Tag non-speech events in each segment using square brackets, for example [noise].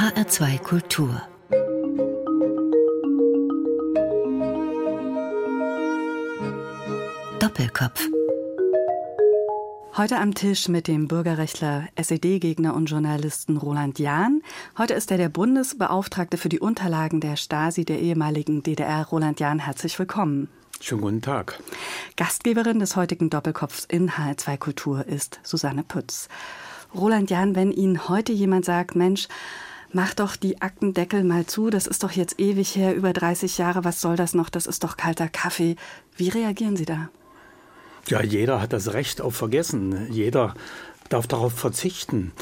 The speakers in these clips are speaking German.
HR2 Kultur Doppelkopf Heute am Tisch mit dem Bürgerrechtler, SED-Gegner und Journalisten Roland Jahn. Heute ist er der Bundesbeauftragte für die Unterlagen der Stasi der ehemaligen DDR. Roland Jahn, herzlich willkommen. Schönen guten Tag. Gastgeberin des heutigen Doppelkopfs in HR2 Kultur ist Susanne Pütz. Roland Jahn, wenn Ihnen heute jemand sagt, Mensch, mach doch die Aktendeckel mal zu, das ist doch jetzt ewig her, über 30 Jahre, was soll das noch, das ist doch kalter Kaffee. Wie reagieren Sie da? Ja, jeder hat das Recht auf Vergessen. Jeder darf darauf verzichten.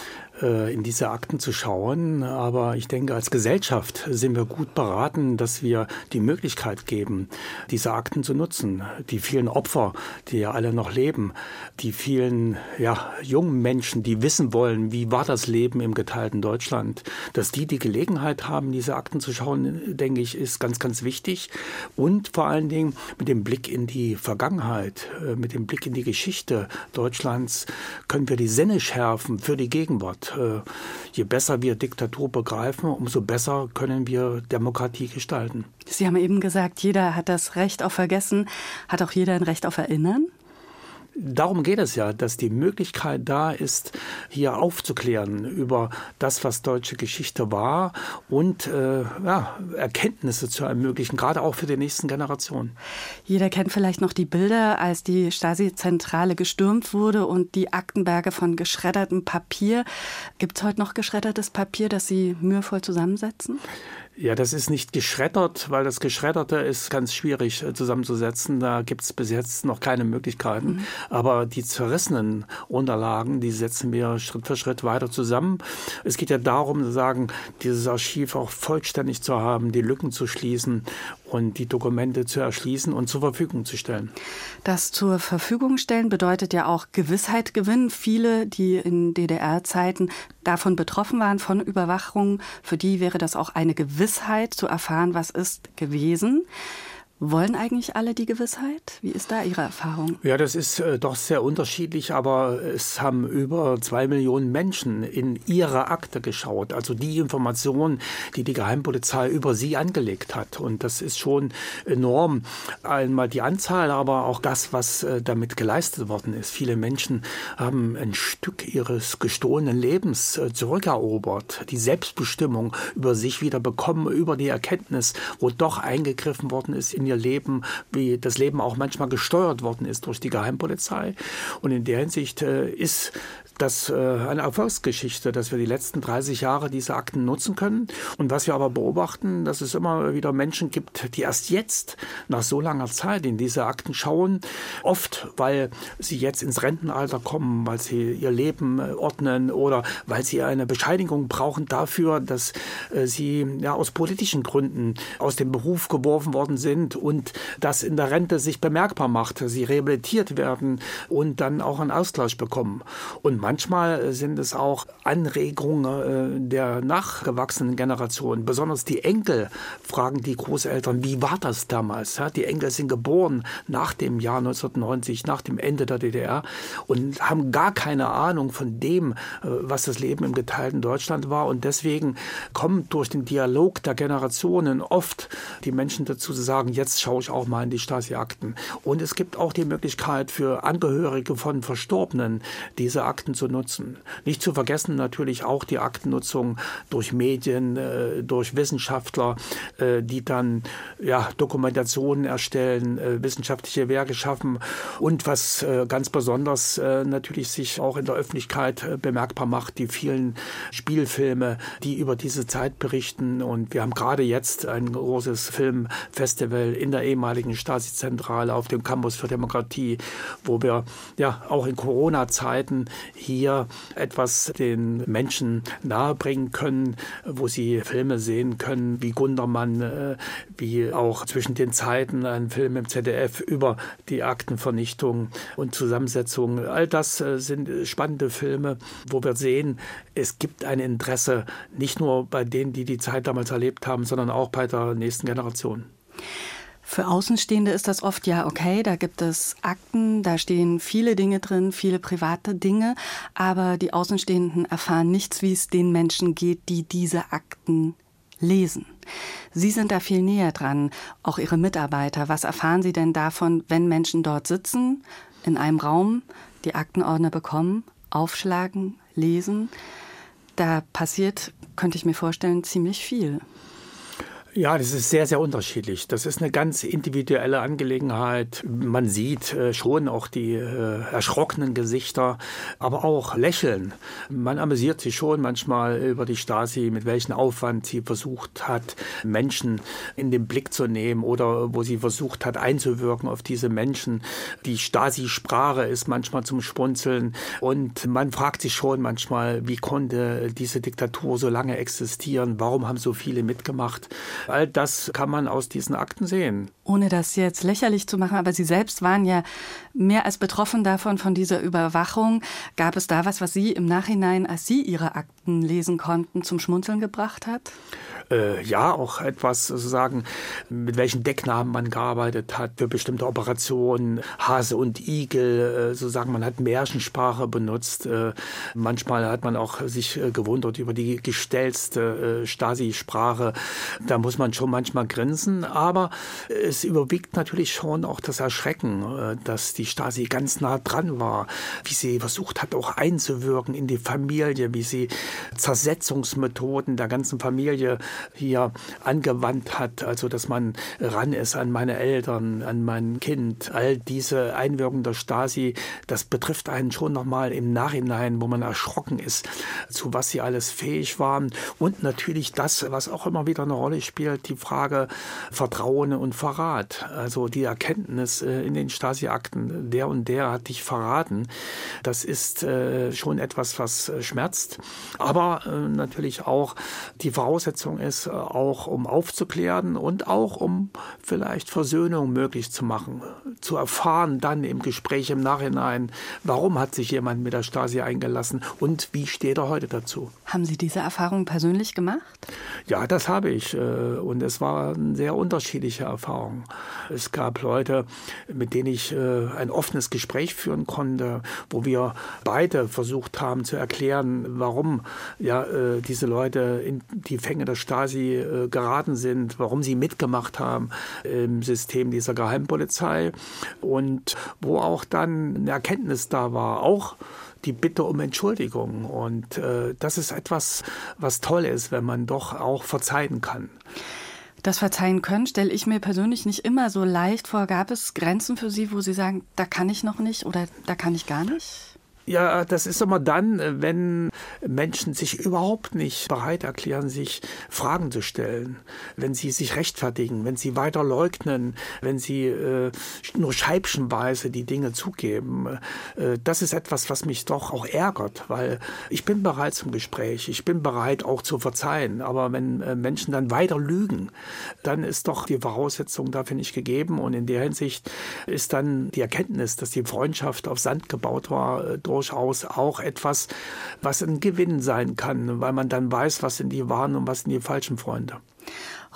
Äh, in diese Akten zu schauen. Aber ich denke, als Gesellschaft sind wir gut beraten, dass wir die Möglichkeit geben, diese Akten zu nutzen. Die vielen Opfer, die ja alle noch leben, die vielen ja, jungen Menschen, die wissen wollen, wie war das Leben im geteilten Deutschland, dass die die Gelegenheit haben, diese Akten zu schauen, denke ich, ist ganz, ganz wichtig. Und vor allen Dingen mit dem Blick in die Vergangenheit, äh, mit dem Blick in die Geschichte Deutschlands können wir die Sinne schärfen für die Gegenwart. Äh, je besser wir Diktatur begreifen, umso besser können wir Demokratie gestalten. Sie haben eben gesagt, jeder hat das Recht auf Vergessen. Hat auch jeder ein Recht auf Erinnern? Darum geht es ja, dass die Möglichkeit da ist, hier aufzuklären über das, was deutsche Geschichte war und äh, ja, Erkenntnisse zu ermöglichen, gerade auch für die nächsten Generationen. Jeder kennt vielleicht noch die Bilder, als die Stasi-Zentrale gestürmt wurde und die Aktenberge von geschreddertem Papier. Gibt es heute noch geschreddertes Papier, das Sie mühevoll zusammensetzen? Ja, das ist nicht geschreddert, weil das Geschredderte ist ganz schwierig äh, zusammenzusetzen. Da gibt es bis jetzt noch keine Möglichkeiten. Mhm. Aber die zerrissenen Unterlagen, die setzen wir Schritt für Schritt weiter zusammen. Es geht ja darum, zu sagen, dieses Archiv auch vollständig zu haben, die Lücken zu schließen und die Dokumente zu erschließen und zur Verfügung zu stellen. Das zur Verfügung stellen bedeutet ja auch Gewissheit gewinnen. Viele, die in DDR-Zeiten davon betroffen waren, von Überwachung, für die wäre das auch eine Gewissheit zu erfahren, was ist gewesen. Wollen eigentlich alle die Gewissheit? Wie ist da Ihre Erfahrung? Ja, das ist äh, doch sehr unterschiedlich, aber es haben über zwei Millionen Menschen in ihre Akte geschaut, also die Informationen, die die Geheimpolizei über sie angelegt hat. Und das ist schon enorm. Einmal die Anzahl, aber auch das, was äh, damit geleistet worden ist. Viele Menschen haben ein Stück ihres gestohlenen Lebens äh, zurückerobert, die Selbstbestimmung über sich wieder bekommen, über die Erkenntnis, wo doch eingegriffen worden ist in ihr Leben, wie das Leben auch manchmal gesteuert worden ist durch die Geheimpolizei. Und in der Hinsicht äh, ist das äh, eine Erfolgsgeschichte, dass wir die letzten 30 Jahre diese Akten nutzen können. Und was wir aber beobachten, dass es immer wieder Menschen gibt, die erst jetzt nach so langer Zeit in diese Akten schauen. Oft, weil sie jetzt ins Rentenalter kommen, weil sie ihr Leben äh, ordnen oder weil sie eine Bescheinigung brauchen dafür, dass äh, sie ja aus politischen Gründen aus dem Beruf geworfen worden sind und das in der Rente sich bemerkbar macht. Sie rehabilitiert werden und dann auch einen Ausgleich bekommen. Und manchmal sind es auch Anregungen äh, der nachgewachsenen Generation. Besonders die Enkel fragen die Großeltern, wie war das damals? Die Enkel sind geboren nach dem Jahr 1990, nach dem Ende der DDR und haben gar keine Ahnung von dem, äh, was das Leben im geteilten Deutschland war. Und deswegen kommt durch den Dialog der Generationen oft die Menschen dazu zu sagen, jetzt schaue ich auch mal in die Stasi-Akten. Und es gibt auch die Möglichkeit für Angehörige von Verstorbenen, diese Akten zu nutzen. Nicht zu vergessen natürlich auch die Aktennutzung durch Medien, äh, durch Wissenschaftler, äh, die dann ja, Dokumentationen erstellen, äh, wissenschaftliche Werke schaffen und was ganz besonders natürlich sich auch in der Öffentlichkeit bemerkbar macht, die vielen Spielfilme, die über diese Zeit berichten. Und wir haben gerade jetzt ein großes Filmfestival in der ehemaligen Stasi-Zentrale auf dem Campus für Demokratie, wo wir ja auch in Corona-Zeiten hier etwas den Menschen nahebringen können, wo sie Filme sehen können, wie Gundermann, äh, wie auch zwischen den Zeiten ein Film im ZDF über die Aktenvernichtung und Zusammensetzung. All das äh, sind spannende Filme, wo wir sehen, es gibt ein Interesse nicht nur bei denen, die die Zeit damals erlebt haben, sondern auch bei der nächsten Generation. Für Außenstehende ist das oft ja okay, da gibt es Akten, da stehen viele Dinge drin, viele private Dinge, aber die Außenstehenden erfahren nichts, wie es den Menschen geht, die diese Akten lesen. Sie sind da viel näher dran, auch Ihre Mitarbeiter. Was erfahren Sie denn davon, wenn Menschen dort sitzen, in einem Raum, die Aktenordner bekommen, aufschlagen, lesen? Da passiert, könnte ich mir vorstellen, ziemlich viel. Ja, das ist sehr, sehr unterschiedlich. Das ist eine ganz individuelle Angelegenheit. Man sieht äh, schon auch die äh, erschrockenen Gesichter, aber auch Lächeln. Man amüsiert sich schon manchmal über die Stasi, mit welchem Aufwand sie versucht hat, Menschen in den Blick zu nehmen oder wo sie versucht hat, einzuwirken auf diese Menschen. Die Stasi-Sprache ist manchmal zum Spunzeln und man fragt sich schon manchmal, wie konnte diese Diktatur so lange existieren? Warum haben so viele mitgemacht? All das kann man aus diesen Akten sehen. Ohne das jetzt lächerlich zu machen, aber Sie selbst waren ja mehr als betroffen davon, von dieser Überwachung. Gab es da was, was Sie im Nachhinein, als Sie Ihre Akten lesen konnten, zum Schmunzeln gebracht hat? äh, ja auch etwas sozusagen, mit welchen Decknamen man gearbeitet hat für bestimmte Operationen, Hase und Igel, äh, sozusagen man hat Märchensprache benutzt. Äh, manchmal hat man auch sich äh, gewundert über die gestellste Stasi-Sprache. Da muss man schon manchmal grinsen, aber es überwiegt natürlich schon auch das Erschrecken, äh, dass die Stasi ganz nah dran war, wie sie versucht hat, auch einzuwirken in die Familie, wie sie Zersetzungsmethoden der ganzen Familie hier angewandt hat, also dass man ran ist an meine Eltern, an mein Kind. All diese Einwirkungen der Stasi, das betrifft einen schon nochmal im Nachhinein, wo man erschrocken ist, zu was sie alles fähig waren. Und natürlich das, was auch immer wieder eine Rolle spielt, die Frage Vertrauen und Verrat. Also die Erkenntnis äh, in den Stasi-Akten, der und der hat dich verraten. Das ist äh, schon etwas, was äh, schmerzt. Aber natürlich auch die Voraussetzung ist, auch um aufzuklären und auch um vielleicht Versöhnung möglich zu machen, zu erfahren dann im Gespräch im Nachhinein, warum hat sich jemand mit der Stasi eingelassen und wie steht er heute dazu. Haben Sie diese Erfahrung persönlich gemacht? Ja, das habe ich und es war eine sehr unterschiedliche Erfahrung. Es gab Leute, mit denen ich äh, ein offenes Gespräch führen konnte, wo wir beide versucht haben zu erklären, warum ja äh, diese Leute in die Fänge der Stasi äh, geraten sind, warum sie mitgemacht haben im System dieser Geheimpolizei und wo auch dann eine Erkenntnis da war, auch die Bitte um Entschuldigung. Und äh, das ist etwas, was toll ist, wenn man doch auch verzeihen kann. Das Verzeihen können stelle ich mir persönlich nicht immer so leicht vor. Gab es Grenzen für Sie, wo Sie sagen, da kann ich noch nicht oder da kann ich gar nicht? Ja, das ist immer dann, wenn Menschen sich überhaupt nicht bereit erklären, sich Fragen zu stellen, wenn sie sich rechtfertigen, wenn sie weiter leugnen, wenn sie äh, nur scheibchenweise die Dinge zugeben. Äh, das ist etwas, was mich doch auch ärgert, weil ich bin bereit zum Gespräch, ich bin bereit auch zu verzeihen, aber wenn äh, Menschen dann weiter lügen, dann ist doch die Voraussetzung dafür nicht gegeben. Und in der Hinsicht ist dann die Erkenntnis, dass die Freundschaft auf Sand gebaut war, äh, durchaus auch etwas, was ein Gewinn sein kann, weil man dann weiß, was sind die wahren und was sind die falschen Freunde.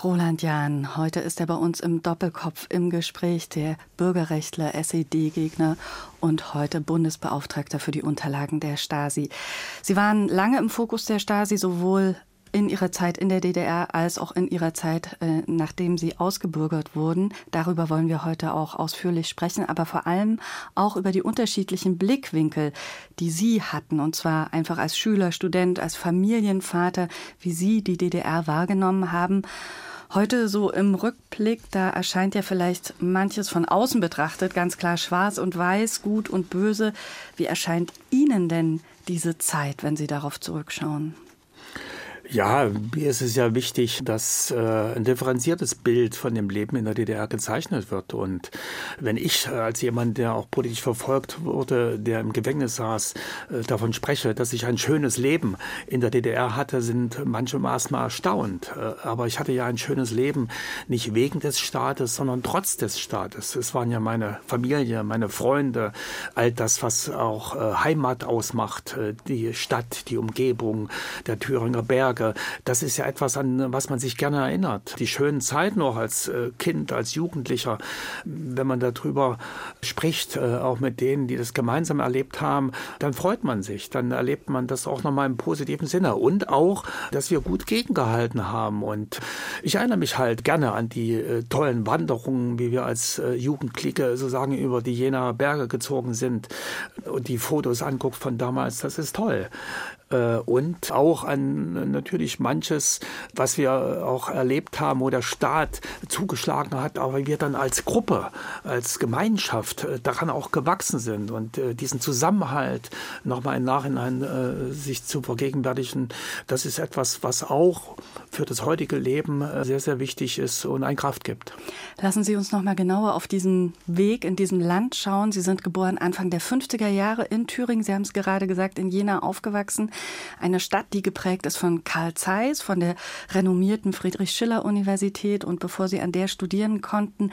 Roland Jahn, heute ist er bei uns im Doppelkopf im Gespräch, der Bürgerrechtler, SED-Gegner und heute Bundesbeauftragter für die Unterlagen der Stasi. Sie waren lange im Fokus der Stasi, sowohl in ihrer Zeit in der DDR als auch in ihrer Zeit, äh, nachdem sie ausgebürgert wurden. Darüber wollen wir heute auch ausführlich sprechen, aber vor allem auch über die unterschiedlichen Blickwinkel, die Sie hatten, und zwar einfach als Schüler, Student, als Familienvater, wie Sie die DDR wahrgenommen haben. Heute so im Rückblick, da erscheint ja vielleicht manches von außen betrachtet ganz klar schwarz und weiß, gut und böse. Wie erscheint Ihnen denn diese Zeit, wenn Sie darauf zurückschauen? Ja, mir ist es ja wichtig, dass äh, ein differenziertes Bild von dem Leben in der DDR gezeichnet wird. Und wenn ich als jemand, der auch politisch verfolgt wurde, der im Gefängnis saß, äh, davon spreche, dass ich ein schönes Leben in der DDR hatte, sind manche erstmal erstaunt. Äh, aber ich hatte ja ein schönes Leben nicht wegen des Staates, sondern trotz des Staates. Es waren ja meine Familie, meine Freunde, all das, was auch äh, Heimat ausmacht, äh, die Stadt, die Umgebung, der Thüringer Berge denke, das ist ja etwas, an was man sich gerne erinnert. Die schönen Zeiten noch als äh, Kind, als Jugendlicher, wenn man darüber spricht, äh, auch mit denen, die das gemeinsam erlebt haben, dann freut man sich. Dann erlebt man das auch nochmal im positiven Sinne. Und auch, dass wir gut gegengehalten haben. Und ich erinnere mich halt gerne an die äh, tollen Wanderungen, wie wir als Jugendklicke sozusagen über die Jenaer Berge gezogen sind und die Fotos anguckt von damals. Das ist toll. Äh, und auch an natürlich manches, was wir auch erlebt haben, wo der Staat zugeschlagen hat, aber wir dann als Gruppe, als Gemeinschaft äh, daran auch gewachsen sind und äh, diesen Zusammenhalt nochmal im Nachhinein sich zu vergegenwärtigen, das ist etwas, was auch für das heutige Leben sehr, sehr wichtig ist und ein Kraft gibt. Lassen Sie uns nochmal genauer auf diesen Weg in diesem Land schauen. Sie sind geboren Anfang der 50er Jahre in Thüringen. Sie haben es gerade gesagt, in Jena aufgewachsen. Eine Stadt, die geprägt ist von Karl Zeiss, von der renommierten Friedrich-Schiller-Universität. Und bevor Sie an der studieren konnten,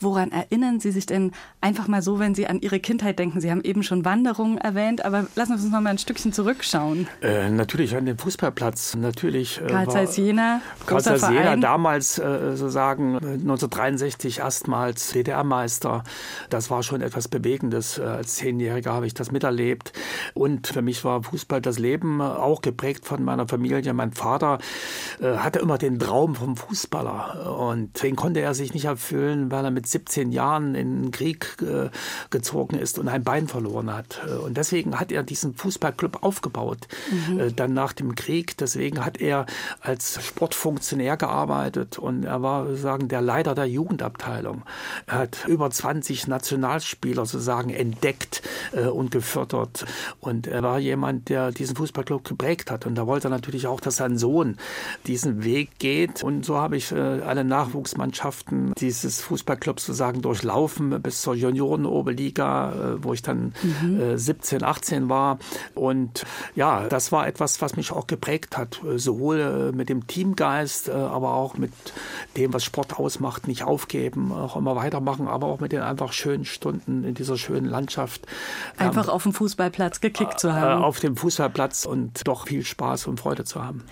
woran erinnern Sie sich denn einfach mal so, wenn Sie an Ihre Kindheit denken? Sie haben eben schon Wanderungen erwähnt, aber lassen Sie uns noch mal ein Stückchen zurückschauen. Äh, natürlich an den Fußballplatz. Natürlich. Äh, Karl Zeiss Jena. Karl Zeiss Jena damals äh, sozusagen 1963 erstmals DDR-Meister. Das war schon etwas Bewegendes. Äh, als Zehnjähriger habe ich das miterlebt. Und für mich war Fußball das Leben Leben auch geprägt von meiner Familie. Mein Vater äh, hatte immer den Traum vom Fußballer und den konnte er sich nicht erfüllen, weil er mit 17 Jahren in den Krieg äh, gezogen ist und ein Bein verloren hat. Und deswegen hat er diesen Fußballclub aufgebaut, mhm. äh, dann nach dem Krieg. Deswegen hat er als Sportfunktionär gearbeitet und er war sozusagen der Leiter der Jugendabteilung. Er hat über 20 Nationalspieler sozusagen entdeckt äh, und gefördert und er war jemand, der diesen Fußball Fußballclub geprägt hat. Und da wollte er natürlich auch, dass sein Sohn diesen Weg geht. Und so habe ich äh, alle Nachwuchsmannschaften dieses Fußballclubs sozusagen durchlaufen bis zur Juniorenoberliga, äh, wo ich dann mhm. 17, äh, 18 war. Und ja, das war etwas, was mich auch geprägt hat. Sowohl mit dem Teamgeist, aber auch mit dem, was Sport ausmacht, nicht aufgeben, auch immer weitermachen, aber auch mit den einfach schönen Stunden in dieser schönen Landschaft. Einfach ähm, auf dem Fußballplatz gekickt zu haben. Auf dem Fußballplatz und doch viel Spaß und Freude zu haben.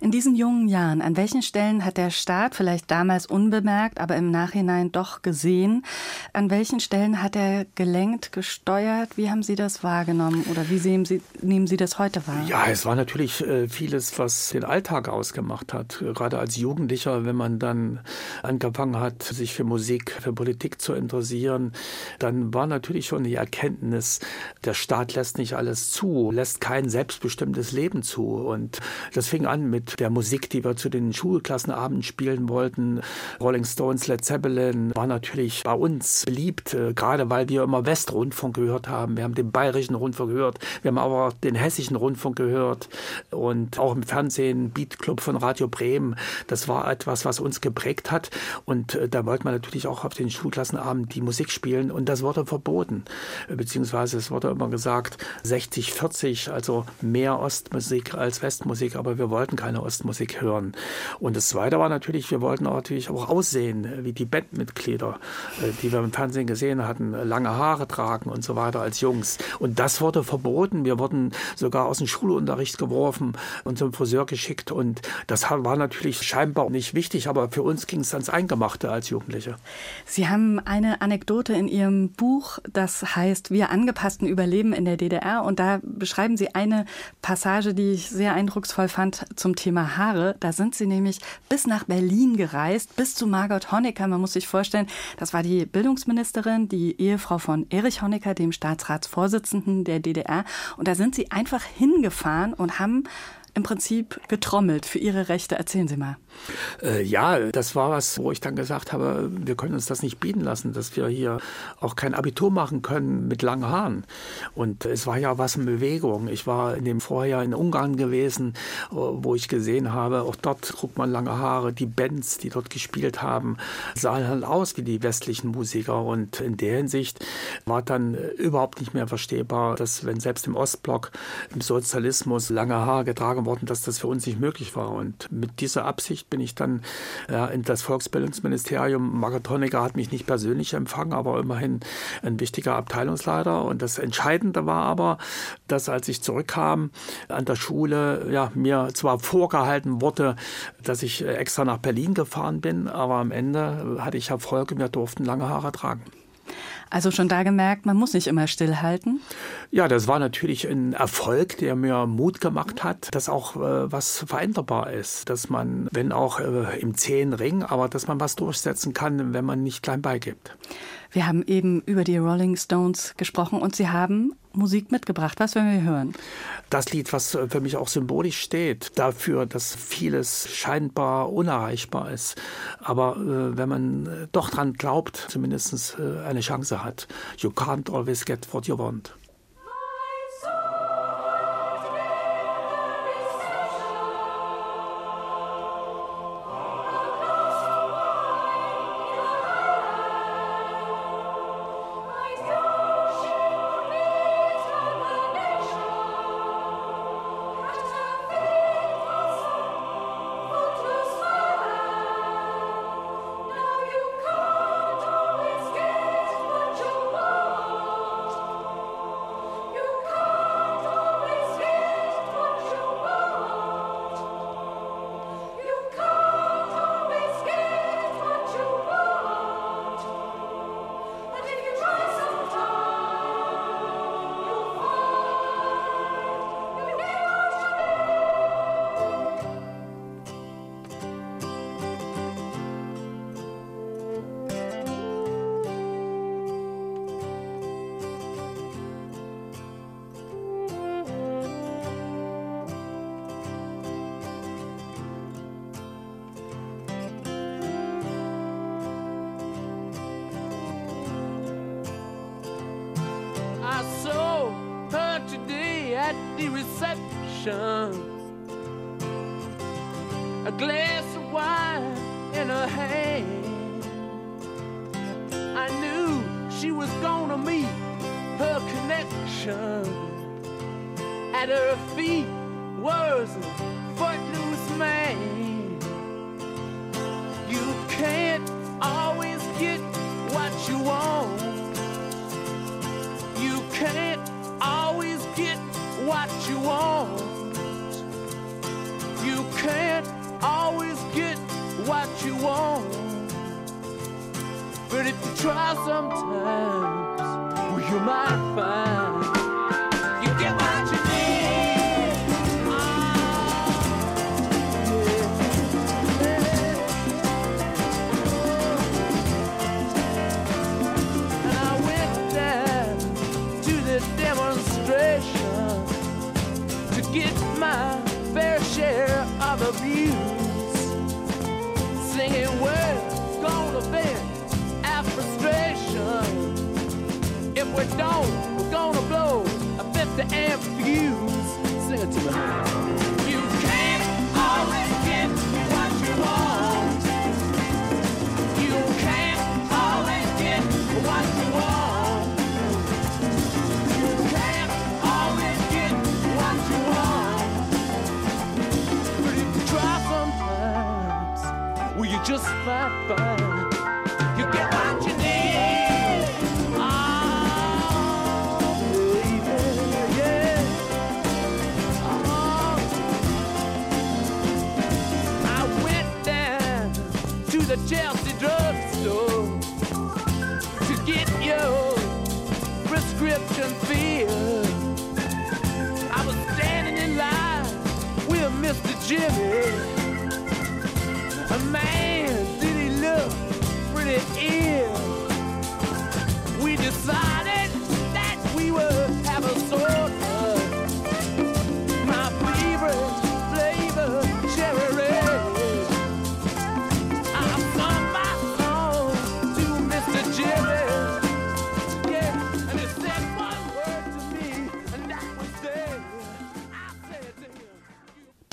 In diesen jungen Jahren, an welchen Stellen hat der Staat vielleicht damals unbemerkt, aber im Nachhinein doch gesehen? An welchen Stellen hat er gelenkt, gesteuert? Wie haben Sie das wahrgenommen oder wie sehen Sie, nehmen Sie das heute wahr? Ja, es war natürlich äh, vieles, was den Alltag ausgemacht hat. Gerade als Jugendlicher, wenn man dann angefangen hat, sich für Musik, für Politik zu interessieren, dann war natürlich schon die Erkenntnis, der Staat lässt nicht alles zu, lässt kein Selbstbestimmung selbstbestimmtes Leben zu. Und das fing an mit der Musik, die wir zu den Schulklassenabenden spielen wollten. Rolling Stones, Led Zeppelin war natürlich bei uns beliebt, äh, gerade weil wir immer Westrundfunk gehört haben. Wir haben den bayerischen Rundfunk gehört, wir haben aber den hessischen Rundfunk gehört und auch im Fernsehen Beat Club von Radio Bremen. Das war etwas, was uns geprägt hat. Und äh, da wollte man natürlich auch auf den Schulklassenabend die Musik spielen und das wurde verboten. Beziehungsweise es wurde immer gesagt 60, 40, also mehr mehr Ostmusik als Westmusik, aber wir wollten keine Ostmusik hören. Und das Zweite war natürlich, wir wollten natürlich auch aussehen wie die Bandmitglieder, äh, die wir im Fernsehen gesehen hatten, lange Haare tragen und so weiter als Jungs. Und das wurde verboten. Wir wurden sogar aus dem Schulunterricht geworfen und zum Friseur geschickt. Und das war natürlich scheinbar nicht wichtig, aber für uns ging es ans Eingemachte als Jugendliche. Sie haben eine Anekdote in Ihrem Buch, das heißt Wir angepassten Überleben in der DDR. Und da beschreiben Sie eine Passage, die ich sehr eindrucksvoll fand zum Thema Haare. Da sind sie nämlich bis nach Berlin gereist, bis zu Margot Honecker. Man muss sich vorstellen, das war die Bildungsministerin, die Ehefrau von Erich Honecker, dem Staatsratsvorsitzenden der DDR. Und da sind sie einfach hingefahren und haben im Prinzip getrommelt für ihre Rechte. Erzählen Sie mal. Äh, ja, das war was, wo ich dann gesagt habe, wir können uns das nicht bieten lassen, dass wir hier auch kein Abitur machen können mit langen Haaren. Und es war ja was in Bewegung. Ich war in dem Vorjahr in Ungarn gewesen, wo ich gesehen habe, auch dort guckt man lange Haare. Die Bands, die dort gespielt haben, sahen halt aus wie die westlichen Musiker. Und in der Hinsicht war dann überhaupt nicht mehr verstehbar, dass wenn selbst im Ostblock im Sozialismus lange Haare getragen worden, dass das für uns nicht möglich war. Und mit dieser Absicht bin ich dann ja, in das Volksbildungsministerium. Margaret Honecker hat mich nicht persönlich empfangen, aber immerhin ein wichtiger Abteilungsleiter. Und das Entscheidende war aber, dass als ich zurückkam an der Schule, ja, mir zwar vorgehalten wurde, dass ich extra nach Berlin gefahren bin, aber am Ende hatte ich Erfolge, mir durften lange Haare tragen. Also schon da gemerkt, man muss nicht immer stillhalten? Ja, das war natürlich ein Erfolg, der mir Mut gemacht hat, dass auch äh, was veränderbar ist. Dass man, wenn auch äh, im zähen Ring, aber dass man was durchsetzen kann, wenn man nicht klein beigibt. Wir haben eben über die Rolling Stones gesprochen und Sie haben Musik mitgebracht. Was werden wir hören? Das Lied, was für mich auch symbolisch steht, dafür, dass vieles scheinbar unerreichbar ist. Aber äh, wenn man doch dran glaubt, zumindest äh, eine Chance hat. You can't always get what you want. You want. But if you try sometimes, well, you might find If We're gonna blow a 50 amp fuse. Sing it to me. You can't always get what you want. You can't always get what you want. You can't always get what you want. But if you try sometimes, you just might find Chelsea drugstore to get your prescription filled. I was standing in line with Mr. Jimmy. A man, did he look pretty ill? We decided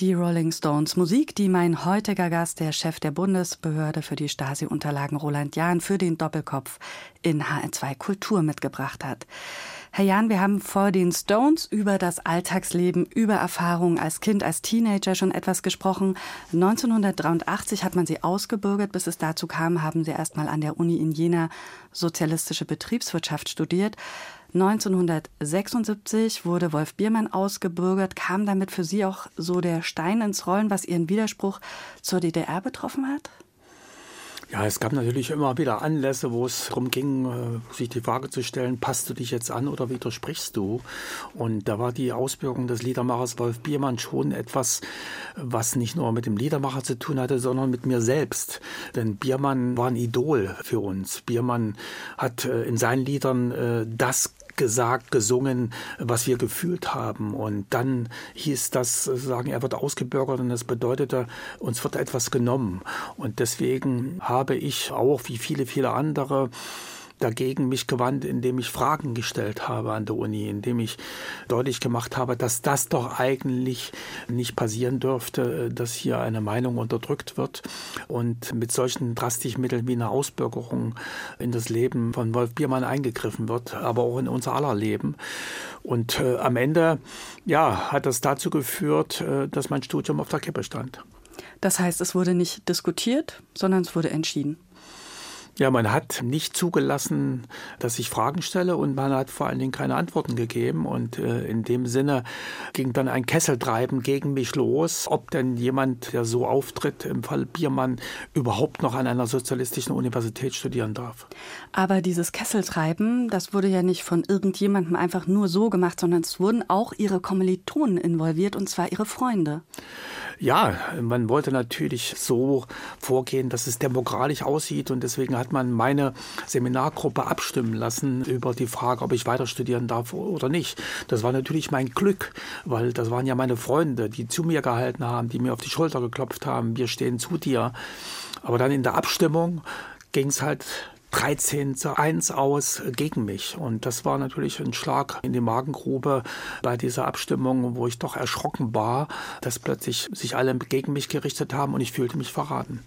Die Rolling Stones. Musik, die mein heutiger Gast, der Chef der Bundesbehörde für die Stasi-Unterlagen Roland Jahn für den Doppelkopf in HR2 Kultur mitgebracht hat. Herr Jahn, wir haben vor den Stones über das Alltagsleben, über Erfahrungen als Kind, als Teenager schon etwas gesprochen. 1983 hat man sie ausgebürgert. Bis es dazu kam, haben sie erst mal an der Uni in Jena sozialistische Betriebswirtschaft studiert. 1976 wurde Wolf Biermann ausgebürgert. Kam damit für Sie auch so der Stein ins Rollen, was Ihren Widerspruch zur DDR betroffen hat? Ja, es gab natürlich immer wieder Anlässe, wo es darum ging, äh, sich die Frage zu stellen, passt du dich jetzt an oder widersprichst du? Und da war die Ausbildung des Liedermachers Wolf Biermann schon etwas, was nicht nur mit dem Liedermacher zu tun hatte, sondern mit mir selbst. Denn Biermann war ein Idol für uns. Biermann hat äh, in seinen Liedern äh, das gesagt, gesungen, was wir gefühlt haben. Und dann hieß das, sagen, er wird ausgebürgert und das bedeutete, uns wird etwas genommen. Und deswegen habe ich auch, wie viele, viele andere, dagegen mich gewandt, indem ich Fragen gestellt habe an der Uni, indem ich deutlich gemacht habe, dass das doch eigentlich nicht passieren dürfte, dass hier eine Meinung unterdrückt wird und mit solchen drastischen Mitteln wie eine Ausbürgerung in das Leben von Wolf Biermann eingegriffen wird, aber auch in unser aller Leben. Und äh, am Ende, ja, hat das dazu geführt, äh, dass mein Studium auf der Kippe stand. Das heißt, es wurde nicht diskutiert, sondern es wurde entschieden. Ja, man hat nicht zugelassen, dass ich Fragen stelle und man hat vor allen Dingen keine Antworten gegeben. Und äh, in dem Sinne ging dann ein Kesseltreiben gegen mich los, ob denn jemand, der so auftritt, im Fall Biermann, überhaupt noch an einer sozialistischen Universität studieren darf. Aber dieses Kesseltreiben, das wurde ja nicht von irgendjemandem einfach nur so gemacht, sondern es wurden auch ihre Kommilitonen involviert, und zwar ihre Freunde. Ja, man wollte natürlich so vorgehen, dass es demokratisch aussieht und deswegen hat man meine Seminargruppe abstimmen lassen über die Frage, ob ich weiter studieren darf oder nicht. Das war natürlich mein Glück, weil das waren ja meine Freunde, die zu mir gehalten haben, die mir auf die Schulter geklopft haben, wir stehen zu dir. Aber dann in der Abstimmung ging es halt 13 zu 1 aus gegen mich. Und das war natürlich ein Schlag in die Magengrube bei dieser Abstimmung, wo ich doch erschrocken war, dass plötzlich sich alle gegen mich gerichtet haben und ich fühlte mich verraten.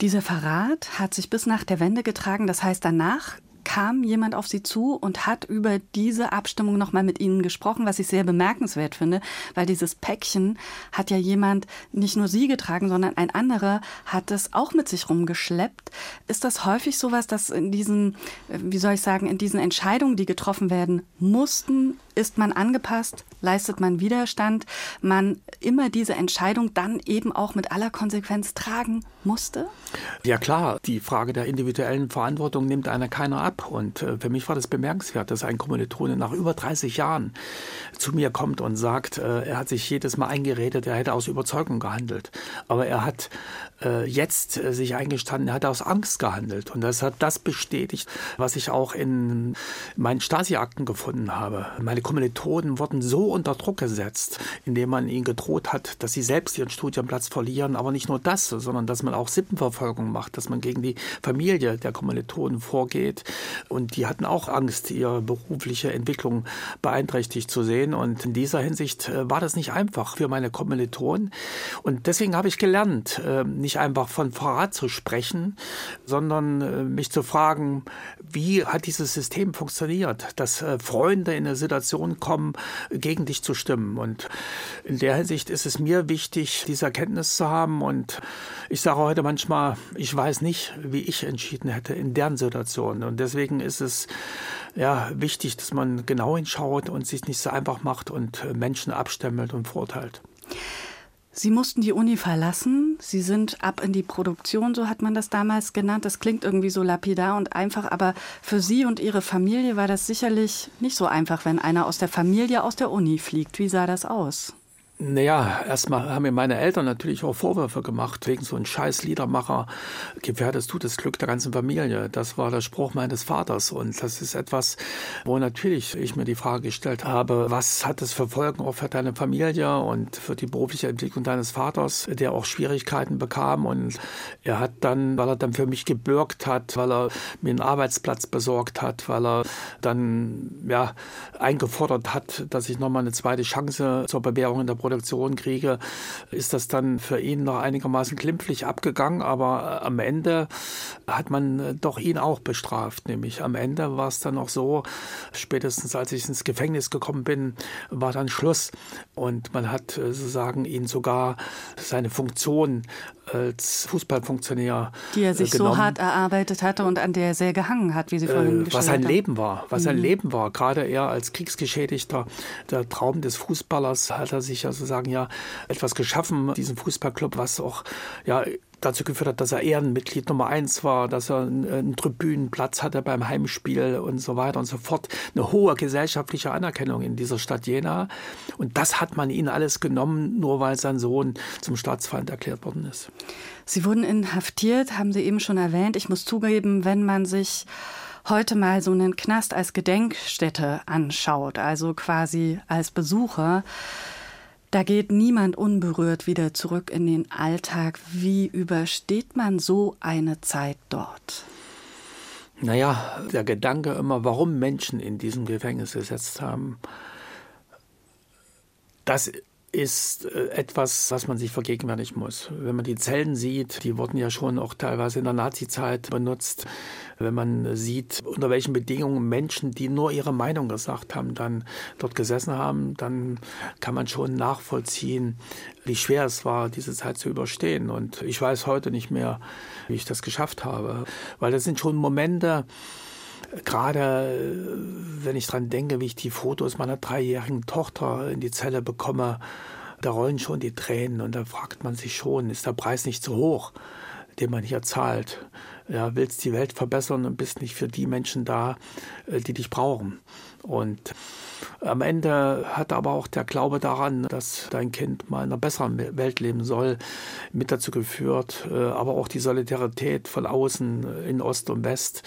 Dieser Verrat hat sich bis nach der Wende getragen. Das heißt, danach kam jemand auf Sie zu und hat über diese Abstimmung nochmal mit Ihnen gesprochen, was ich sehr bemerkenswert finde, weil dieses Päckchen hat ja jemand nicht nur Sie getragen, sondern ein anderer hat es auch mit sich rumgeschleppt. Ist das häufig sowas, dass in diesen, äh, wie soll ich sagen, in diesen Entscheidungen, die getroffen werden mussten, ist man angepasst, leistet man Widerstand, man immer diese Entscheidung dann eben auch mit aller Konsequenz tragen musste? Ja klar, die Frage der individuellen Verantwortung nimmt einer keiner ab. Und äh, für mich war das bemerkenswert, dass ein Kommilitone nach über 30 Jahren zu mir kommt und sagt, äh, er hat sich jedes Mal eingeredet, er hätte aus Überzeugung gehandelt. Aber er hat äh, jetzt sich eingestanden, er hat aus Angst gehandelt. Und das hat das bestätigt, was ich auch in meinen Stasi-Akten gefunden habe. Meine Kommilitonen wurden so unter Druck gesetzt, indem man ihnen gedroht hat, dass sie selbst ihren Studienplatz verlieren. Aber nicht nur das, sondern dass man auch Sippenverfolgung macht, dass man gegen die Familie der Kommilitonen vorgeht. Und die hatten auch Angst, ihre berufliche Entwicklung beeinträchtigt zu sehen. Und in dieser Hinsicht äh, war das nicht einfach für meine Kommilitonen. Und deswegen habe ich gelernt, äh, nicht einfach von Verrat zu sprechen, sondern äh, mich zu fragen, wie hat dieses System funktioniert, dass Freunde in eine Situation kommen, gegen dich zu stimmen. Und in der Hinsicht ist es mir wichtig, diese Erkenntnis zu haben. Und ich sage heute manchmal, ich weiß nicht, wie ich entschieden hätte in deren Situation. Und deswegen ist es ja wichtig, dass man genau hinschaut und sich nicht so einfach macht und Menschen abstempelt und verurteilt. Sie mussten die Uni verlassen. Sie sind ab in die Produktion, so hat man das damals genannt. Das klingt irgendwie so lapidar und einfach, aber für Sie und Ihre Familie war das sicherlich nicht so einfach, wenn einer aus der Familie aus der Uni fliegt. Wie sah das aus? Naja, erstmal haben mir meine Eltern natürlich auch Vorwürfe gemacht, wegen so einem scheiß Liedermacher gefährdest du das Glück der ganzen Familie. Das war der Spruch meines Vaters und das ist etwas, wo natürlich ich mir die Frage gestellt habe, was hat das für Folgen auch für deine Familie und für die berufliche Entwicklung deines Vaters, der auch Schwierigkeiten bekam und er hat dann, weil er dann für mich gebürgt hat, weil er mir einen Arbeitsplatz besorgt hat, weil er dann ja eingefordert hat, dass ich nochmal eine zweite Chance zur Bewährung in der Produktion kriege, ist das dann für ihn noch einigermaßen glimpflich abgegangen. Aber am Ende hat man doch ihn auch bestraft. Nämlich am Ende war es dann auch so, spätestens als ich ins Gefängnis gekommen bin, war dann Schluss. Und man hat sozusagen ihn sogar seine Funktion als Fußballfunktionär. Die er sich genommen. so hart erarbeitet hatte und an der er sehr gehangen hat, wie Sie vorhin äh, Was sein haben. Leben war, was mhm. sein Leben war. Gerade er als Kriegsgeschädigter, der Traum des Fußballers, hat er sich ja sozusagen ja etwas geschaffen, diesen Fußballclub, was auch ja dazu geführt hat, dass er Ehrenmitglied Nummer eins war, dass er einen, Tribünenplatz hatte beim Heimspiel und so weiter und so fort. Eine hohe gesellschaftliche Anerkennung in dieser Stadt Jena. Und das hat man ihnen alles genommen, nur weil sein Sohn zum Staatsfeind erklärt worden ist. Sie wurden inhaftiert, haben Sie eben schon erwähnt. Ich muss zugeben, wenn man sich heute mal so einen Knast als Gedenkstätte anschaut, also quasi als Besucher, da geht niemand unberührt wieder zurück in den Alltag. Wie übersteht man so eine Zeit dort? Naja, der Gedanke immer, warum Menschen in diesem Gefängnis gesetzt haben, das ist äh, etwas, was man sich vergegenwärtigen muss. Wenn man die Zellen sieht, die wurden ja schon auch teilweise in der Nazizeit benutzt. Wenn man sieht, unter welchen Bedingungen Menschen, die nur ihre Meinung gesagt haben, dann dort gesessen haben, dann kann man schon nachvollziehen, wie schwer es war, diese Zeit zu überstehen. Und ich weiß heute nicht mehr, wie ich das geschafft habe, weil das sind schon Momente, gerade wenn ich daran denke, wie ich die Fotos meiner dreijährigen Tochter in die Zelle bekomme, da rollen schon die Tränen und da fragt man sich schon, ist der Preis nicht zu hoch, den man hier zahlt? Ja, willst die Welt verbessern und bist nicht für die Menschen da, äh, die dich brauchen. Und am Ende hat aber auch der Glaube daran, dass dein Kind mal in einer besseren Welt leben soll, mit dazu geführt, äh, aber auch die Solidarität von außen in Ost und West,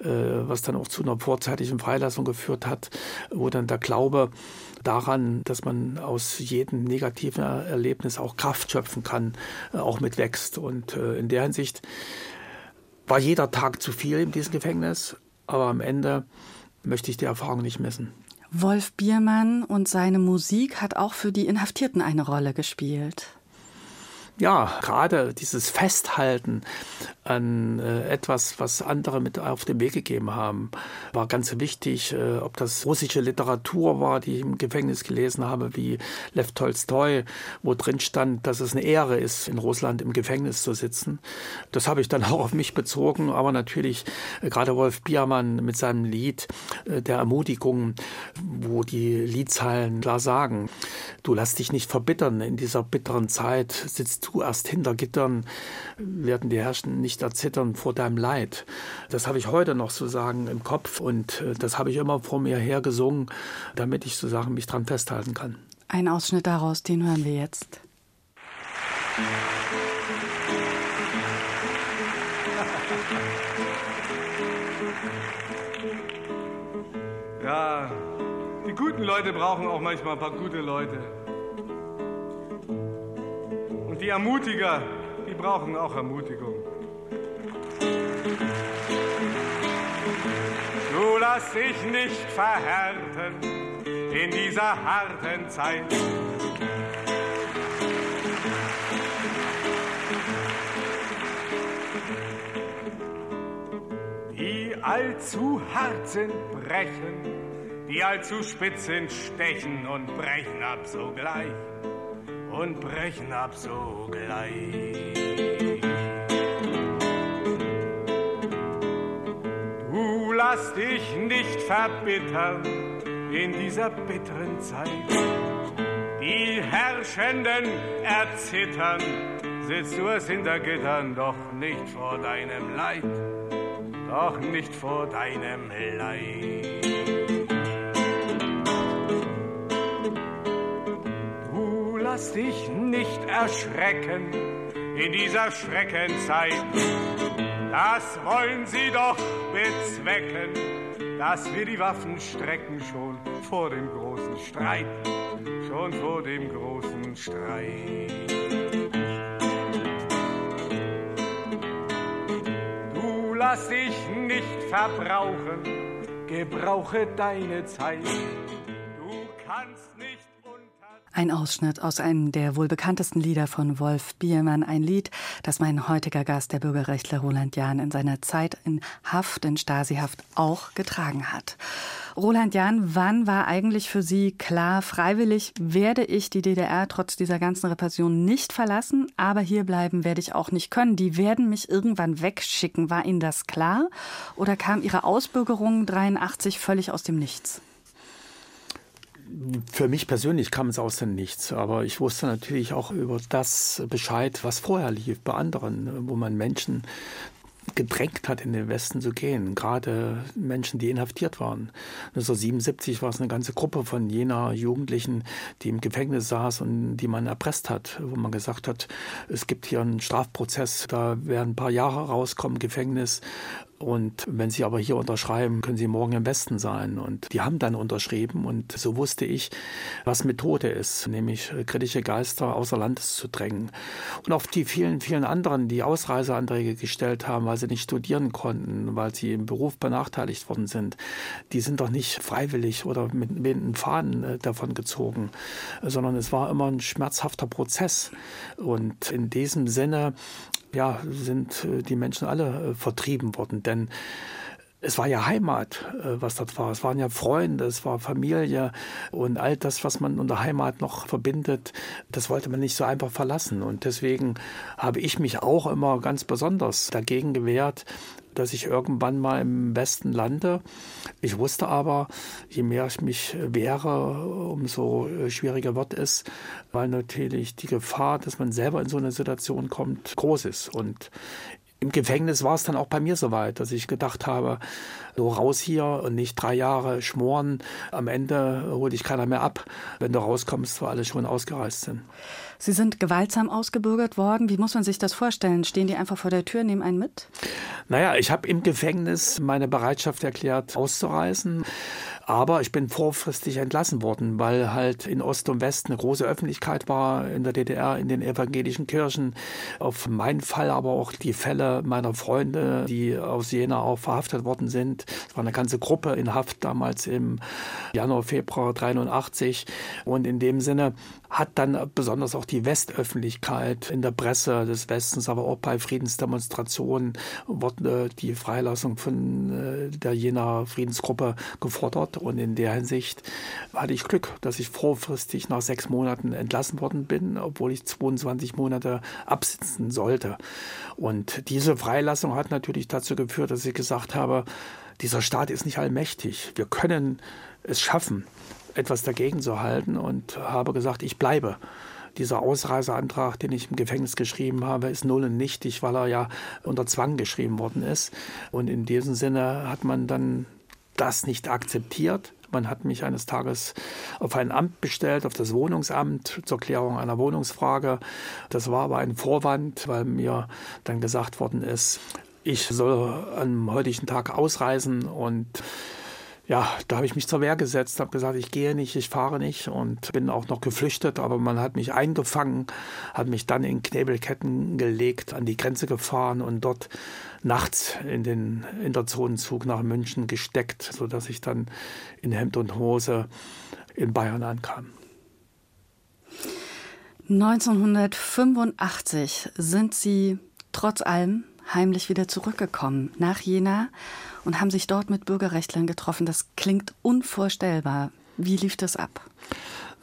äh, was dann auch zu einer vorzeitigen Freilassung geführt hat, wo dann der Glaube daran, dass man aus jedem negativen Erlebnis auch Kraft schöpfen kann, auch mitwächst. Und in der Hinsicht war jeder Tag zu viel in diesem Gefängnis, aber am Ende möchte ich die Erfahrung nicht missen. Wolf Biermann und seine Musik hat auch für die Inhaftierten eine Rolle gespielt ja, gerade dieses Festhalten an äh, etwas, was andere mit auf den Weg gegeben haben, war ganz wichtig. Äh, ob das russische Literatur war, die ich im Gefängnis gelesen habe, wie Lev Tolstoi, wo drin stand, dass es eine Ehre ist, in Russland im Gefängnis zu sitzen. Das habe ich dann [laughs] auch auf mich bezogen, aber natürlich äh, gerade Wolf Biermann mit seinem Lied äh, der Ermutigung, wo die Liedzeilen klar sagen, du lass dich nicht verbittern, in dieser bitteren Zeit sitzt du erst hinter Gittern, werden die Herrschen nicht erzittern vor deinem Leid. Das habe ich heute noch sozusagen im Kopf und äh, das habe ich immer vor mir her gesungen, damit ich sozusagen mich dran festhalten kann. Ein Ausschnitt daraus, den hören wir jetzt. Ja, die guten Leute brauchen auch manchmal ein paar gute Leute. Und die Ermutiger, die brauchen auch Ermutigung. Du lass dich nicht verhärten in dieser harten Zeit. Die allzu hart sind, brechen, die allzu spitz sind, stechen und brechen ab sogleich und brechen ab sogleich. Du lass dich nicht verbittern in dieser bitteren Zeit. Die Herrschenden erzittern, sitzt du es hinter Gittern, doch nicht vor deinem Leid, doch nicht vor deinem Leid. Lass dich nicht erschrecken in dieser Schreckenzeit. Das wollen sie doch bezwecken, dass wir die Waffen strecken schon vor dem großen Streit, schon vor dem großen Streit. Du lass dich nicht verbrauchen, gebrauche deine Zeit. Ein Ausschnitt aus einem der wohl bekanntesten Lieder von Wolf Biermann, ein Lied, das mein heutiger Gast, der Bürgerrechtler Roland Jahn, in seiner Zeit in Haft, in Stasihaft auch getragen hat. Roland Jahn, wann war eigentlich für Sie klar, freiwillig werde ich die DDR trotz dieser ganzen Repression nicht verlassen, aber hier bleiben werde ich auch nicht können. Die werden mich irgendwann wegschicken. War Ihnen das klar? Oder kam Ihre Ausbürgerung 83 völlig aus dem Nichts? Für mich persönlich kam es aus dem Nichts, aber ich wusste natürlich auch über das Bescheid, was vorher lief bei anderen, wo man Menschen gedrängt hat, in den Westen zu gehen. Gerade Menschen, die inhaftiert waren. 1977 war es eine ganze Gruppe von jener Jugendlichen, die im Gefängnis saß und die man erpresst hat, wo man gesagt hat, es gibt hier einen Strafprozess, da werden ein paar Jahre rauskommen, Gefängnis. Und wenn Sie aber hier unterschreiben, können Sie morgen im Westen sein. Und die haben dann unterschrieben. Und so wusste ich, was Methode ist, nämlich kritische Geister außer Landes zu drängen. Und auch die vielen, vielen anderen, die Ausreiseanträge gestellt haben, weil sie nicht studieren konnten, weil sie im Beruf benachteiligt worden sind, die sind doch nicht freiwillig oder mit wehenden Fahnen äh, davon gezogen, sondern es war immer ein schmerzhafter Prozess. Und in diesem Sinne ja, sind äh, die Menschen alle äh, vertrieben worden. Denn es war ja Heimat, äh, was das war. Es waren ja Freunde, es war Familie und all das, was man unter Heimat noch verbindet, das wollte man nicht so einfach verlassen. Und deswegen habe ich mich auch immer ganz besonders dagegen gewehrt, dass ich irgendwann mal im Westen lande. Ich wusste aber, je mehr ich mich wehre, umso schwieriger wird es, weil natürlich die Gefahr, dass man selber in so eine Situation kommt, groß ist. Und im Gefängnis war es dann auch bei mir soweit, dass ich gedacht habe, so raus hier und nicht drei Jahre schmoren. Am Ende holt dich keiner mehr ab, wenn du rauskommst, wo alle schon ausgereist sind. Sie sind gewaltsam ausgebürgert worden. Wie muss man sich das vorstellen? Stehen die einfach vor der Tür, nehmen einen mit? Naja, ich habe im Gefängnis meine Bereitschaft erklärt, auszureisen. Aber ich bin vorfristig entlassen worden, weil halt in Ost und West eine große Öffentlichkeit war in der DDR, in den evangelischen Kirchen. Auf meinen Fall aber auch die Fälle meiner Freunde, die aus Jena auch verhaftet worden sind. Es war eine ganze Gruppe in Haft damals im Januar, Februar 83. Und in dem Sinne hat dann besonders auch die Westöffentlichkeit in der Presse des Westens, aber auch bei Friedensdemonstrationen wurde die Freilassung von äh, der Jener Friedensgruppe gefordert. Und in der Hinsicht hatte ich Glück, dass ich vorfristig nach sechs Monaten entlassen worden bin, obwohl ich 22 Monate absitzen sollte. Und diese Freilassung hat natürlich dazu geführt, dass ich gesagt habe, dieser Staat ist nicht allmächtig. Wir können es schaffen, etwas dagegen zu halten und habe gesagt, ich bleibe. Dieser Ausreiseantrag, den ich im Gefängnis geschrieben habe, ist null und nichtig, weil er ja unter Zwang geschrieben worden ist. Und in diesem Sinne hat man dann das nicht akzeptiert. Man hat mich eines Tages auf ein Amt bestellt, auf das Wohnungsamt zur Klärung einer Wohnungsfrage. Das war aber ein Vorwand, weil mir dann gesagt worden ist, ich soll am heutigen Tag ausreisen und ja, da habe ich mich zur Wehr gesetzt, habe gesagt, ich gehe nicht, ich fahre nicht und bin auch noch geflüchtet, aber man hat mich eingefangen, hat mich dann in Knebelketten gelegt, an die Grenze gefahren und dort nachts in den Interzonenzug nach München gesteckt, sodass ich dann in Hemd und Hose in Bayern ankam. 1985 sind Sie trotz allem heimlich wieder zurückgekommen nach Jena und haben sich dort mit Bürgerrechtlern getroffen. Das klingt unvorstellbar. Wie lief das ab?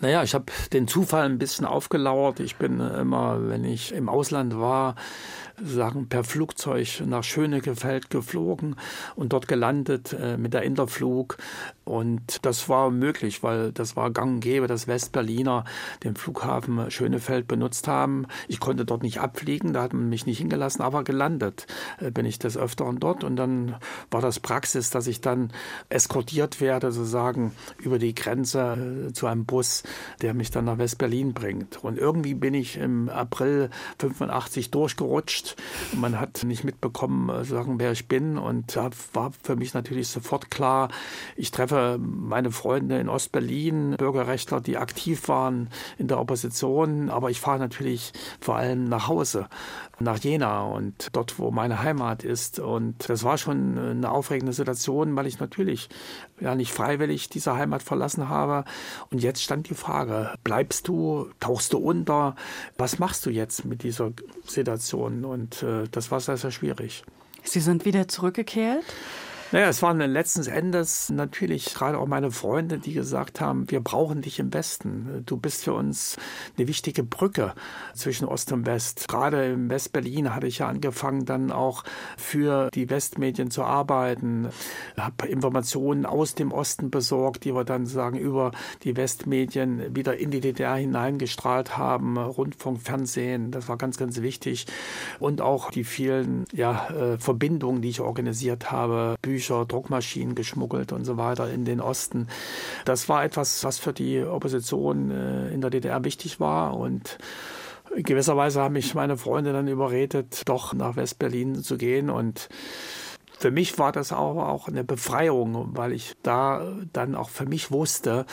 Naja, ich habe den Zufall ein bisschen aufgelauert. Ich bin immer, wenn ich im Ausland war, sagen, per Flugzeug nach Schönegefeld geflogen und dort gelandet äh, mit der Interflug. Und das war möglich, weil das war gang und gäbe, dass Westberliner den Flughafen Schönefeld benutzt haben. Ich konnte dort nicht abfliegen, da hat man mich nicht hingelassen, aber gelandet äh, bin ich des Öfteren dort. Und dann war das Praxis, dass ich dann eskortiert werde, sozusagen über die Grenze äh, zu einem Bus, der mich dann nach Westberlin bringt. Und irgendwie bin ich im April 85 durchgerutscht nicht. Man hat nicht mitbekommen, äh, sagen, wer ich bin. Und da war für mich natürlich sofort klar, ich treffe meine Freunde in Ostberlin, Bürgerrechtler, die aktiv waren in der Opposition. Aber ich fahre natürlich vor allem nach Hause, nach Jena und dort, wo meine Heimat ist. Und das war schon eine aufregende Situation, weil ich natürlich ja nicht freiwillig diese Heimat verlassen habe. Und jetzt stand die Frage, bleibst du, tauchst du unter? Was machst du jetzt mit dieser Situation? Und äh, das war sehr, sehr schwierig. Sie sind wieder zurückgekehrt? Naja, es waren letzten Endes natürlich gerade auch meine Freunde, die gesagt haben, wir brauchen dich im Westen. Du bist für uns eine wichtige Brücke zwischen Ost und West. Gerade im Westberlin hatte ich ja angefangen, dann auch für die Westmedien zu arbeiten, habe Informationen aus dem Osten besorgt, die wir dann sagen über die Westmedien wieder in die DDR hineingestrahlt haben, Rundfunk, Fernsehen, das war ganz, ganz wichtig und auch die vielen ja, äh, Verbindungen, die ich organisiert habe, Bücher Bücher, Druckmaschinen geschmuggelt und so weiter in den Osten. Das war etwas, was für die Opposition äh, in der DDR wichtig war und in gewisser Weise haben mich meine Freunde dann überredet, doch nach Westberlin zu gehen und für mich war das aber auch eine Befreiung, weil ich da dann auch für mich wusste,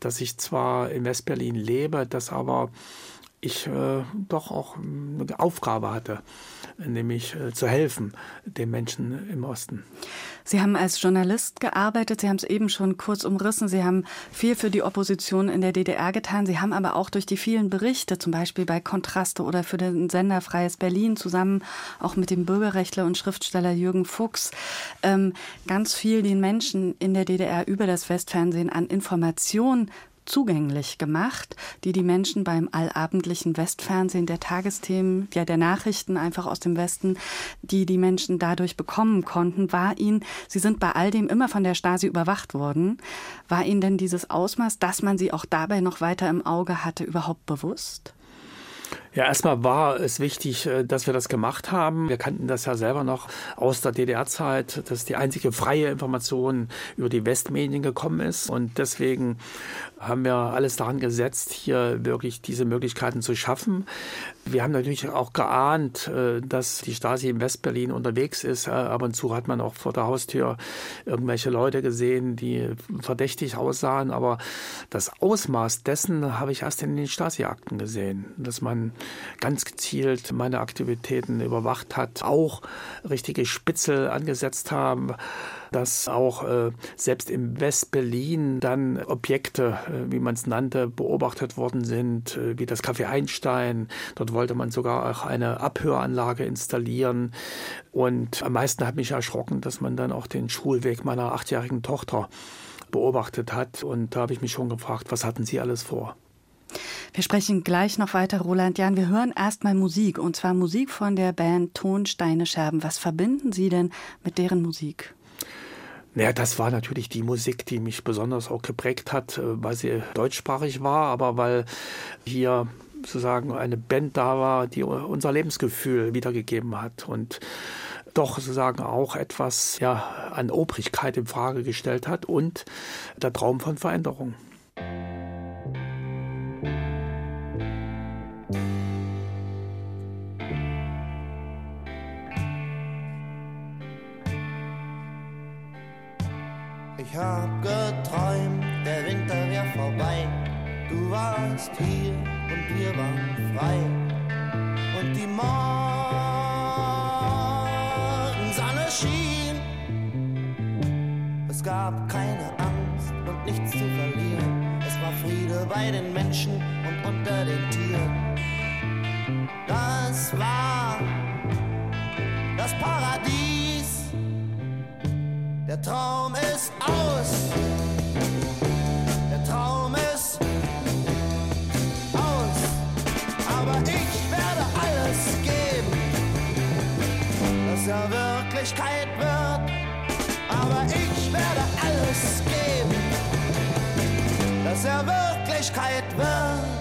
dass ich zwar in Westberlin lebe, dass aber ich äh, doch auch eine Aufgabe hatte, nämlich äh, zu helfen den Menschen im Osten. Sie haben als Journalist gearbeitet, Sie haben es eben schon kurz umrissen, Sie haben viel für die Opposition in der DDR getan, Sie haben aber auch durch die vielen Berichte, zum Beispiel bei Kontraste oder für den Sender Freies Berlin, zusammen auch mit dem Bürgerrechtler und Schriftsteller Jürgen Fuchs, ähm, ganz viel den Menschen in der DDR über das Westfernsehen an Informationen zugänglich gemacht, die die Menschen beim allabendlichen Westfernsehen der Tagesthemen, ja der Nachrichten einfach aus dem Westen, die die Menschen dadurch bekommen konnten, war ihnen, sie sind bei all dem immer von der Stasi überwacht worden, war ihnen denn dieses Ausmaß, dass man sie auch dabei noch weiter im Auge hatte, überhaupt bewusst? Ja, erstmal war es wichtig, äh, dass wir das gemacht haben. Wir kannten das ja selber noch aus der DDR-Zeit, dass die einzige freie Information über die Westmedien gekommen ist. Und deswegen haben wir alles daran gesetzt, hier wirklich diese Möglichkeiten zu schaffen. Wir haben natürlich auch geahnt, äh, dass die Stasi in Westberlin unterwegs ist. Äh, ab und zu hat man auch vor der Haustür irgendwelche Leute gesehen, die verdächtig aussahen. Aber das Ausmaß dessen habe ich erst in den Stasi-Akten gesehen, dass man ganz gezielt meine Aktivitäten überwacht hat, auch richtige Spitzel angesetzt haben dass auch äh, selbst im West-Berlin dann Objekte, äh, wie man es nannte, beobachtet worden sind, äh, wie das Café Einstein. Dort wollte man sogar auch eine Abhöranlage installieren. Und am meisten hat mich erschrocken, dass man dann auch den Schulweg meiner achtjährigen Tochter beobachtet hat. Und da habe ich mich schon gefragt, was hatten Sie alles vor? Wir sprechen gleich noch weiter, Roland Jan. Wir hören erstmal Musik, und zwar Musik von der Band Tonsteine Scherben. Was verbinden Sie denn mit deren Musik? Naja, das war natürlich die Musik, die mich besonders auch geprägt hat, äh, weil sie deutschsprachig war, aber weil hier sozusagen eine Band da war, die unser Lebensgefühl wiedergegeben hat und doch sozusagen auch etwas ja, an Obrigkeit in Frage gestellt hat und der Traum von Veränderung. Ich hab geträumt, der Winter wär vorbei. Du warst hier und wir waren frei. Und die Morgensonne schien. Es gab keine Angst und nichts zu verlieren. Es war Friede bei den Menschen und unter den Tieren. Das war das Paradies Traum ist aus. Der Traum ist aus. Aber ich werde alles geben, dass er Wirklichkeit wird. Aber ich werde alles geben, dass er Wirklichkeit wird.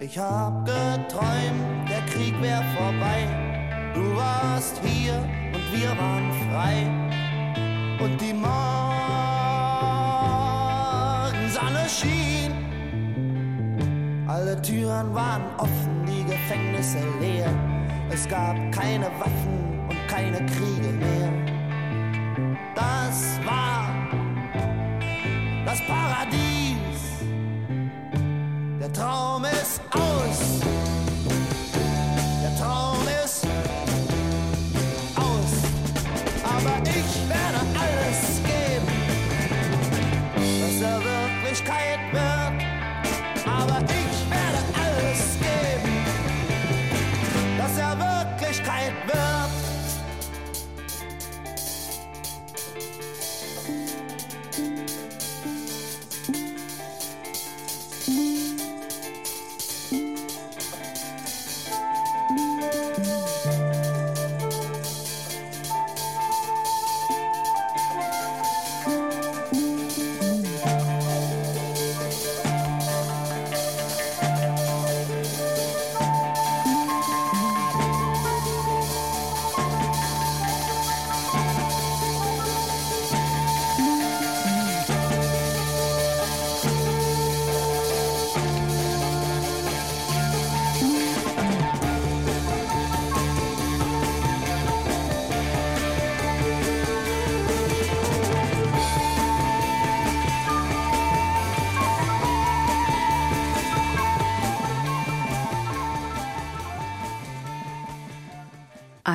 Ich hab geträumt, Krieg wär vorbei. Du warst hier und wir waren frei. Und die Morgensonne schien. Alle Türen waren offen, die Gefängnisse leer. Es gab keine Waffen und keine Kriege mehr.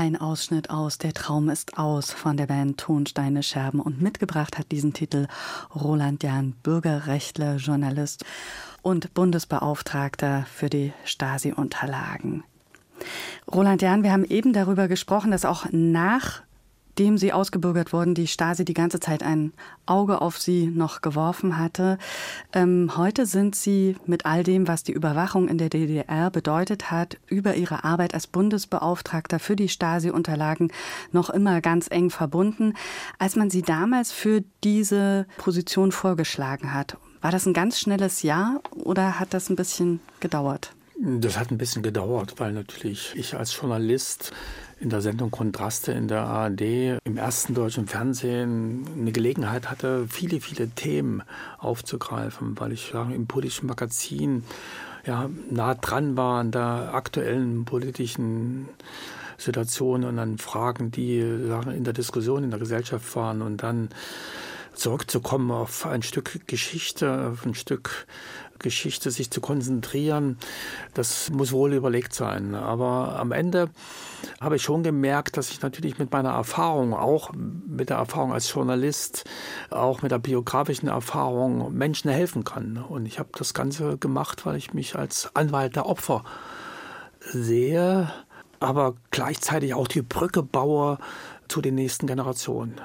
Ein Ausschnitt aus Der Traum ist aus von der Band Tonsteine Scherben und mitgebracht hat diesen Titel Roland Jahn, Bürgerrechtler, Journalist und Bundesbeauftragter für die Stasi-Unterlagen. Roland Jahn, wir haben eben darüber gesprochen, dass auch nach nachdem sie ausgebürgert wurden, die Stasi die ganze Zeit ein Auge auf sie noch geworfen hatte. Ähm, heute sind sie mit all dem, was die Überwachung in der DDR bedeutet hat, über ihre Arbeit als Bundesbeauftragter für die Stasi-Unterlagen noch immer ganz eng verbunden. Als man sie damals für diese Position vorgeschlagen hat, war das ein ganz schnelles Ja oder hat das ein bisschen gedauert? Das hat ein bisschen gedauert, weil natürlich ich als Journalist in der Sendung Kontraste in der ARD im ersten deutschen Fernsehen eine Gelegenheit hatte, viele, viele Themen aufzugreifen, weil ich ja, im politischen Magazin ja, nah dran war an der aktuellen politischen Situation und an Fragen, die in der Diskussion in der Gesellschaft waren und dann zurückzukommen auf ein Stück Geschichte, auf ein Stück Geschichte sich zu konzentrieren, das muss wohl überlegt sein. Aber am Ende habe ich schon gemerkt, dass ich natürlich mit meiner Erfahrung, auch mit der Erfahrung als Journalist, auch mit der biografischen Erfahrung Menschen helfen kann. Und ich habe das Ganze gemacht, weil ich mich als Anwalt der Opfer sehe, aber gleichzeitig auch die Brücke baue zu den nächsten Generationen.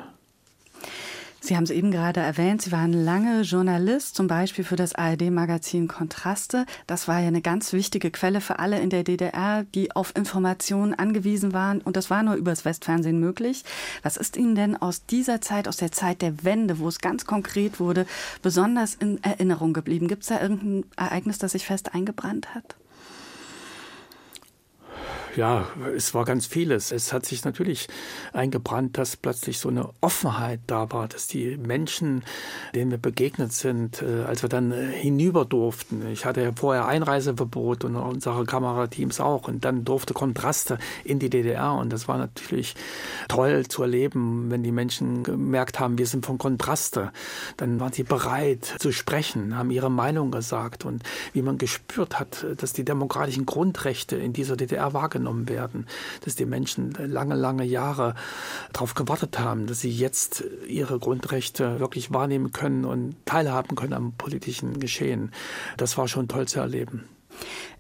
Sie haben es eben gerade erwähnt, Sie waren lange Journalist, zum Beispiel für das ARD-Magazin Kontraste. Das war ja eine ganz wichtige Quelle für alle in der DDR, die auf Informationen angewiesen waren. Und das war nur übers Westfernsehen möglich. Was ist Ihnen denn aus dieser Zeit, aus der Zeit der Wende, wo es ganz konkret wurde, besonders in Erinnerung geblieben? Gibt es da irgendein Ereignis, das sich fest eingebrannt hat? Ja, es war ganz vieles. Es hat sich natürlich eingebrannt, dass plötzlich so eine Offenheit da war, dass die Menschen, denen wir begegnet sind, äh, als wir dann äh, hinüber durften. Ich hatte ja vorher Einreiseverbot und unsere Kamerateams auch. Und dann durfte Kontraste in die DDR. Und das war natürlich toll zu erleben, wenn die Menschen gemerkt haben, wir sind von Kontraste. Dann waren sie bereit zu sprechen, haben ihre Meinung gesagt. Und wie man gespürt hat, dass die demokratischen Grundrechte in dieser DDR wahrgenommen wahrgenommen werden, dass die Menschen lange, lange Jahre darauf gewartet haben, dass sie jetzt ihre Grundrechte wirklich wahrnehmen können und teilhaben können am politischen Geschehen. Das war schon toll zu erleben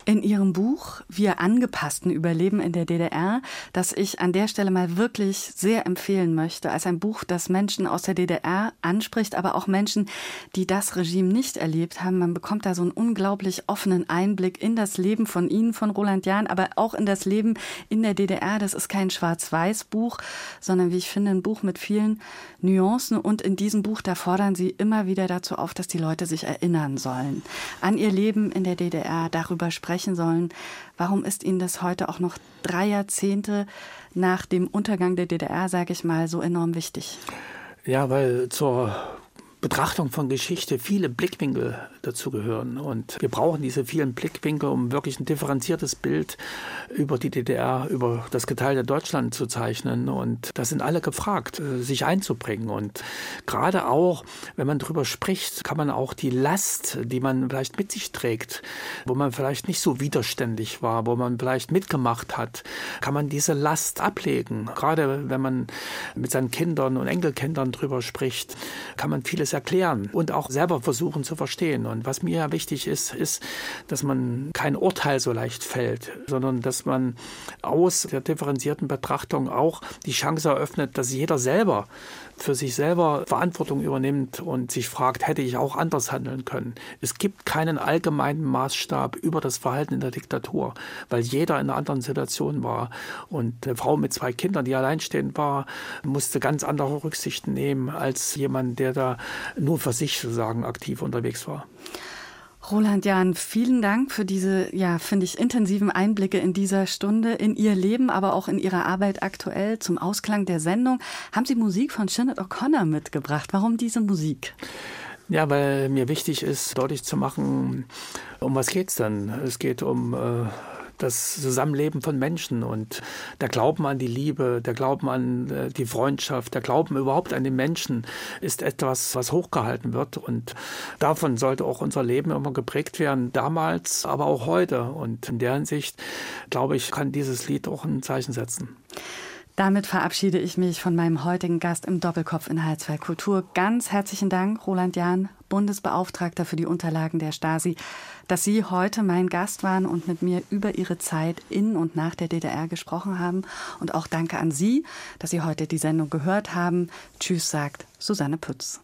in Ihrem Buch Wir angepassten Überleben in der DDR, das ich an der Stelle mal wirklich sehr empfehlen möchte, als ein Buch, das Menschen aus der DDR anspricht, aber auch Menschen, die das Regime nicht erlebt haben. Man bekommt da so einen unglaublich offenen Einblick in das Leben von Ihnen, von Roland Jahn, aber auch in das Leben in der DDR. Das ist kein Schwarz-Weiß-Buch, sondern wie ich finde, ein Buch mit vielen Nuancen. Und in diesem Buch, da fordern Sie immer wieder dazu auf, dass die Leute sich erinnern sollen an ihr Leben in der DDR, darüber sprechen sollen. Warum ist Ihnen das heute auch noch drei Jahrzehnte nach dem Untergang der DDR, sage ich mal, so enorm wichtig? Ja, weil zur Betrachtung von Geschichte viele Blickwinkel dazugehören. Und wir brauchen diese vielen Blickwinkel, um wirklich ein differenziertes Bild über die DDR, über das geteilte Deutschland zu zeichnen. Und da sind alle gefragt, äh, sich einzubringen. Und gerade auch, wenn man darüber spricht, kann man auch die Last, die man vielleicht mit sich trägt, wo man vielleicht nicht so widerständig war, wo man vielleicht mitgemacht hat, kann man diese Last ablegen. Gerade wenn man mit seinen Kindern und Enkelkindern darüber spricht, kann man viele vieles erklären und auch selber versuchen zu verstehen. Und was mir ja wichtig ist, ist, dass man kein Urteil so leicht fällt, sondern dass man aus der differenzierten Betrachtung auch die Chance eröffnet, dass jeder selber für sich selber Verantwortung übernimmt und sich fragt, hätte ich auch anders handeln können. Es gibt keinen allgemeinen Maßstab über das Verhalten in der Diktatur, weil jeder in einer anderen Situation war. Und eine Frau mit zwei Kindern, die alleinstehend war, musste ganz andere Rücksichten nehmen als jemand, der da nur für sich sozusagen aktiv unterwegs war. Roland Jahn, vielen Dank für diese, ja, finde ich, intensiven Einblicke in dieser Stunde, in Ihr Leben, aber auch in Ihrer Arbeit aktuell. Zum Ausklang der Sendung haben Sie Musik von Sinead O'Connor mitgebracht. Warum diese Musik? Ja, weil mir wichtig ist, deutlich zu machen, um was geht's denn? Es geht um äh, das Zusammenleben von Menschen und der Glauben an die Liebe, der Glauben an äh, die Freundschaft, der Glauben überhaupt an den Menschen ist etwas, was hochgehalten wird und davon sollte auch unser Leben immer geprägt werden, damals, aber auch heute und in der Hinsicht, glaube ich, kann dieses Lied auch ein Zeichen setzen. Damit verabschiede ich mich von meinem heutigen Gast im Doppelkopf in H2 Kultur. Ganz herzlichen Dank, Roland Jahn, Bundesbeauftragter für die Unterlagen der Stasi, dass Sie heute mein Gast waren und mit mir über Ihre Zeit in und nach der DDR gesprochen haben. Und auch danke an Sie, dass Sie heute die Sendung gehört haben. Tschüss, sagt Susanne Pütz.